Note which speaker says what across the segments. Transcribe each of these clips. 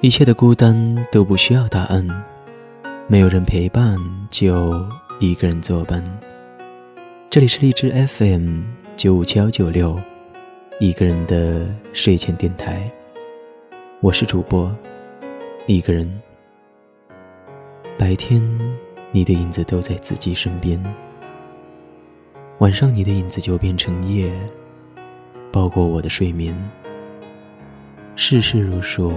Speaker 1: 一切的孤单都不需要答案，没有人陪伴就一个人作伴。这里是荔枝 FM 九五七幺九六，一个人的睡前电台。我是主播，一个人。白天，你的影子都在自己身边；晚上，你的影子就变成夜，包裹我的睡眠。世事如书。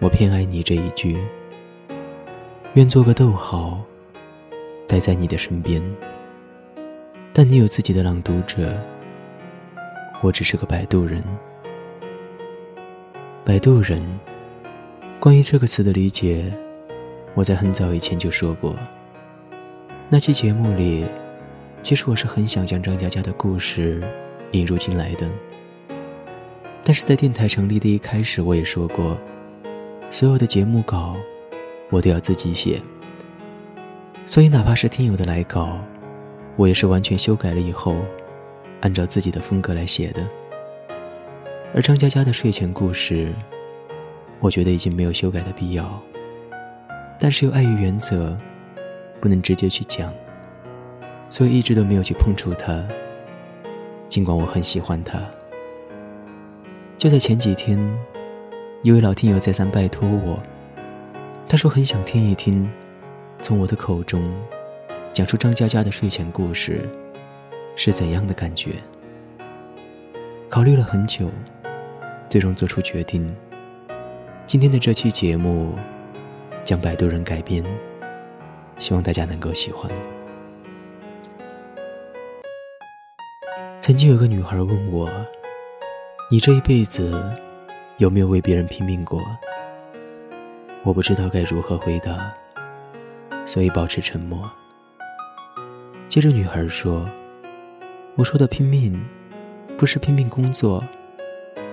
Speaker 1: 我偏爱你这一句，愿做个逗号，待在你的身边。但你有自己的朗读者，我只是个摆渡人。摆渡人，关于这个词的理解，我在很早以前就说过。那期节目里，其实我是很想将张嘉佳的故事引入进来的，但是在电台成立的一开始，我也说过。所有的节目稿，我都要自己写。所以，哪怕是听友的来稿，我也是完全修改了以后，按照自己的风格来写的。而张嘉佳的睡前故事，我觉得已经没有修改的必要。但是又碍于原则，不能直接去讲，所以一直都没有去碰触它。尽管我很喜欢它，就在前几天。一位老听友再三拜托我，他说很想听一听，从我的口中讲出张嘉佳的睡前故事是怎样的感觉。考虑了很久，最终做出决定。今天的这期节目将摆渡人改编，希望大家能够喜欢。曾经有个女孩问我：“你这一辈子？”有没有为别人拼命过？我不知道该如何回答，所以保持沉默。接着，女孩说：“我说的拼命，不是拼命工作，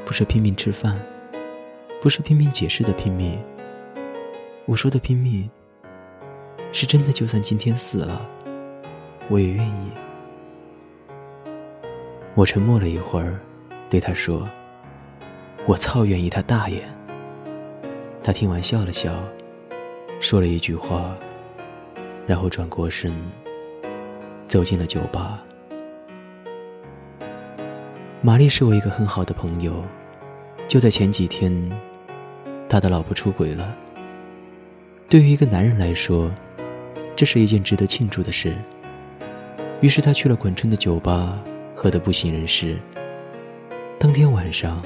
Speaker 1: 不是拼命吃饭，不是拼命解释的拼命。我说的拼命，是真的，就算今天死了，我也愿意。”我沉默了一会儿，对他说。我操，愿意他大爷！他听完笑了笑，说了一句话，然后转过身，走进了酒吧。玛丽是我一个很好的朋友，就在前几天，他的老婆出轨了。对于一个男人来说，这是一件值得庆祝的事。于是他去了滚春的酒吧，喝得不省人事。当天晚上。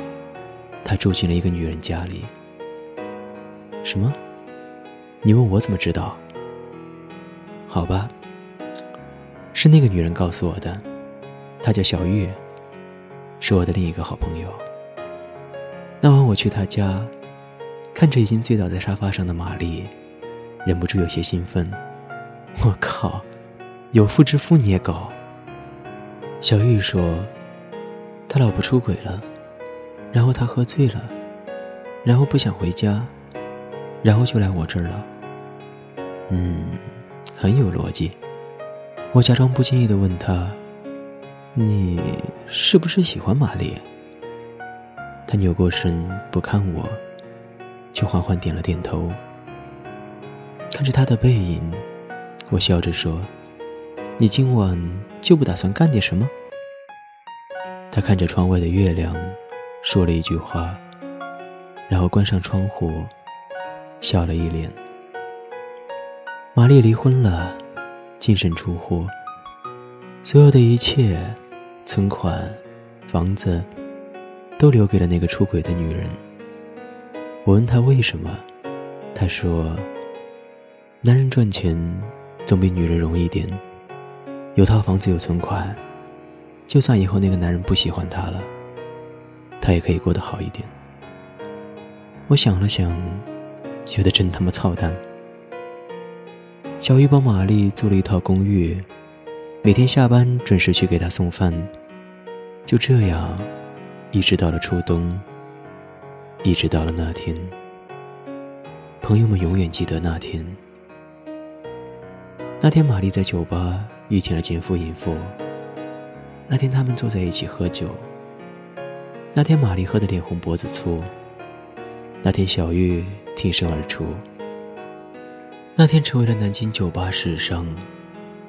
Speaker 1: 他住进了一个女人家里。什么？你问我怎么知道？好吧，是那个女人告诉我的。她叫小玉，是我的另一个好朋友。那晚我去她家，看着已经醉倒在沙发上的玛丽，忍不住有些兴奋。我靠，有妇之夫你也搞？小玉说，他老婆出轨了。然后他喝醉了，然后不想回家，然后就来我这儿了。嗯，很有逻辑。我假装不经意的问他：“你是不是喜欢玛丽？”他扭过身不看我，却缓缓点了点头。看着他的背影，我笑着说：“你今晚就不打算干点什么？”他看着窗外的月亮。说了一句话，然后关上窗户，笑了一脸。玛丽离婚了，净身出户，所有的一切，存款、房子，都留给了那个出轨的女人。我问他为什么，他说：“男人赚钱总比女人容易点，有套房子有存款，就算以后那个男人不喜欢她了。”她也可以过得好一点。我想了想，觉得真他妈操蛋。小玉帮玛丽租了一套公寓，每天下班准时去给她送饭。就这样，一直到了初冬，一直到了那天。朋友们永远记得那天。那天，玛丽在酒吧遇见了奸夫淫妇，那天他们坐在一起喝酒。那天玛丽喝得脸红脖子粗。那天小玉挺身而出。那天成为了南京酒吧史上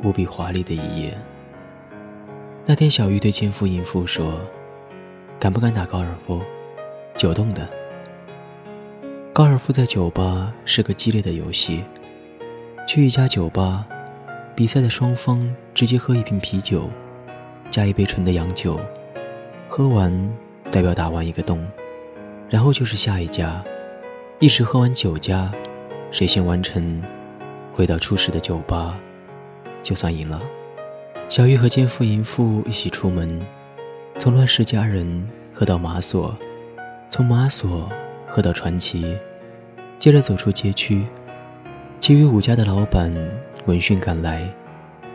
Speaker 1: 无比华丽的一夜。那天小玉对奸夫淫妇说：“敢不敢打高尔夫？九洞的。”高尔夫在酒吧是个激烈的游戏。去一家酒吧，比赛的双方直接喝一瓶啤酒，加一杯纯的洋酒，喝完代表打完一个洞，然后就是下一家，一直喝完九家，谁先完成，回到初始的酒吧，就算赢了。小玉和奸夫淫妇一起出门，从乱世佳人喝到马索，从马索喝到传奇，接着走出街区。其余五家的老板闻讯赶来，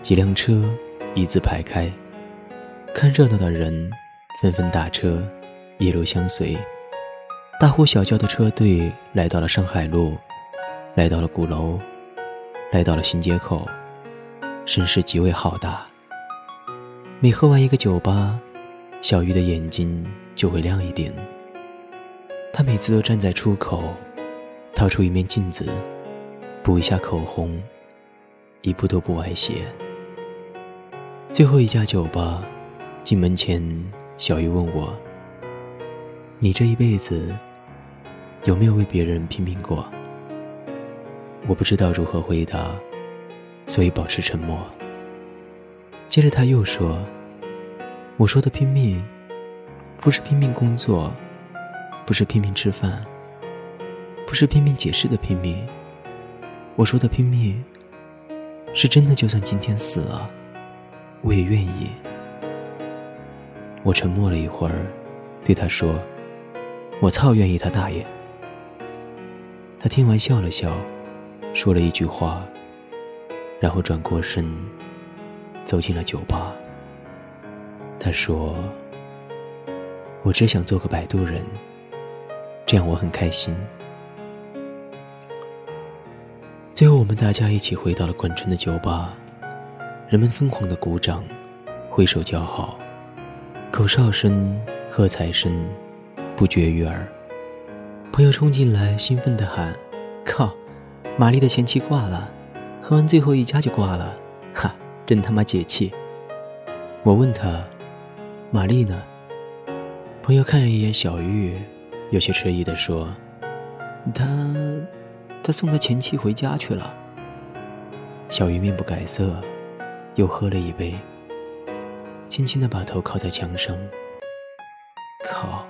Speaker 1: 几辆车一字排开，看热闹的人纷纷打车，一路相随。大呼小叫的车队来到了上海路，来到了鼓楼，来到了新街口，声势极为浩大。每喝完一个酒吧，小玉的眼睛就会亮一点。她每次都站在出口，掏出一面镜子。补一下口红，一步都不歪斜。最后一家酒吧，进门前，小鱼问我：“你这一辈子有没有为别人拼命过？”我不知道如何回答，所以保持沉默。接着他又说：“我说的拼命，不是拼命工作，不是拼命吃饭，不是拼命解释的拼命。”我说的拼命，是真的。就算今天死了，我也愿意。我沉默了一会儿，对他说：“我操，愿意他大爷！”他听完笑了笑，说了一句话，然后转过身，走进了酒吧。他说：“我只想做个摆渡人，这样我很开心。”最后，我们大家一起回到了管春的酒吧，人们疯狂的鼓掌，挥手叫好，口哨声、喝彩声不绝于耳。朋友冲进来，兴奋地喊：“靠，玛丽的前妻挂了，喝完最后一家就挂了，哈，真他妈解气！”我问他：“玛丽呢？”朋友看了一眼小玉，有些迟疑地说：“她……”他送他前妻回家去了。小鱼面不改色，又喝了一杯，轻轻的把头靠在墙上。靠，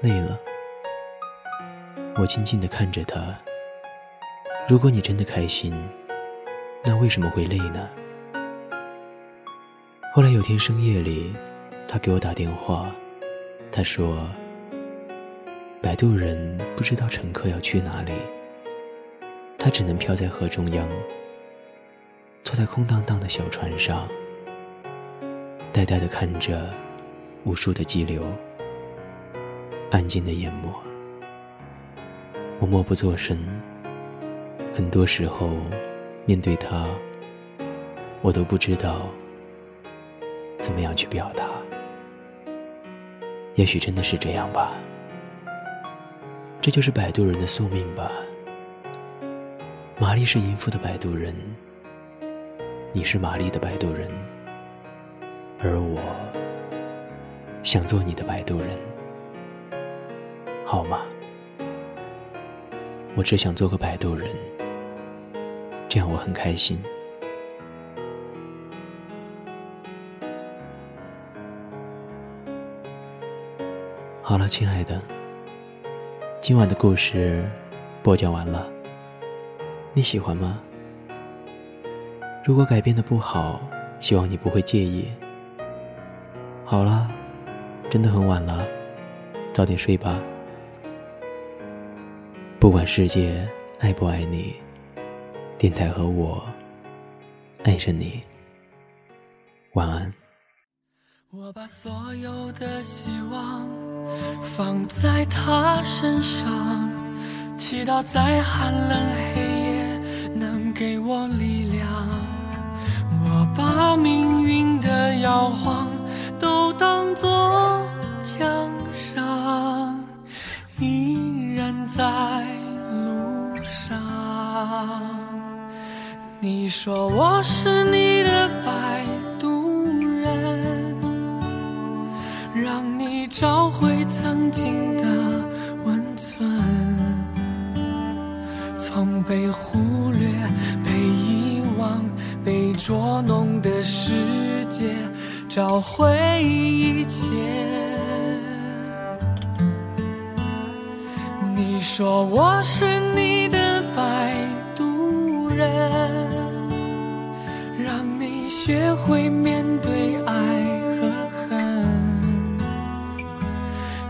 Speaker 1: 累了。我静静的看着他。如果你真的开心，那为什么会累呢？后来有天深夜里，他给我打电话，他说：“摆渡人不知道乘客要去哪里。”他只能漂在河中央，坐在空荡荡的小船上，呆呆地看着无数的激流，安静的淹没。我默不作声。很多时候，面对他，我都不知道怎么样去表达。也许真的是这样吧，这就是摆渡人的宿命吧。玛丽是淫妇的摆渡人，你是玛丽的摆渡人，而我想做你的摆渡人，好吗？我只想做个摆渡人，这样我很开心。好了，亲爱的，今晚的故事播讲完了。你喜欢吗？如果改变的不好，希望你不会介意。好了，真的很晚了，早点睡吧。不管世界爱不爱你，电台和我爱着你。晚安。
Speaker 2: 我把所有的希望放在他身上，祈祷在寒冷黑夜。能给我力量我把命运的摇晃都当做奖赏依然在路上你说我是你的摆渡人让你找回曾经的温存。从北湖捉弄的世界找回一切。你说我是你的摆渡人。让你学会面对爱和恨，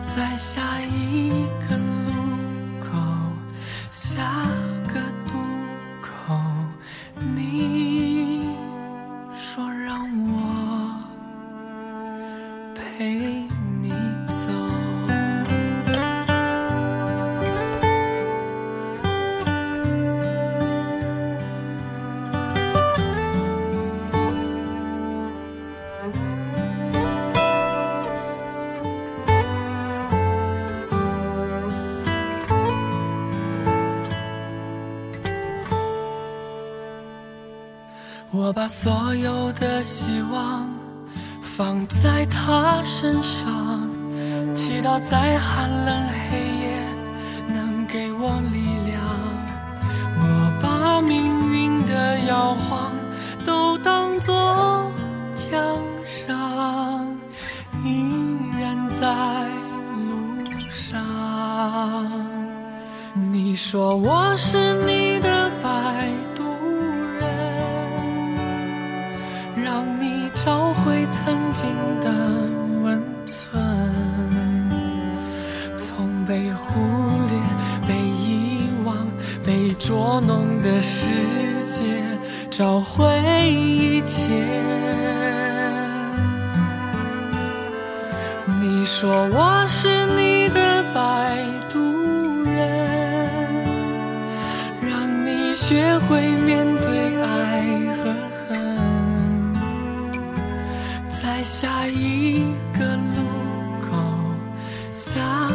Speaker 2: 在下一个路口，下我把所有的希望放在他身上，祈祷在寒冷黑夜能给我力量。我把命运的摇晃都当作奖赏，依然在路上。你说我是你心的温存，从被忽略、被遗忘、被捉弄的世界找回一切。你说我是你的摆渡人，让你学会面在下一个路口，下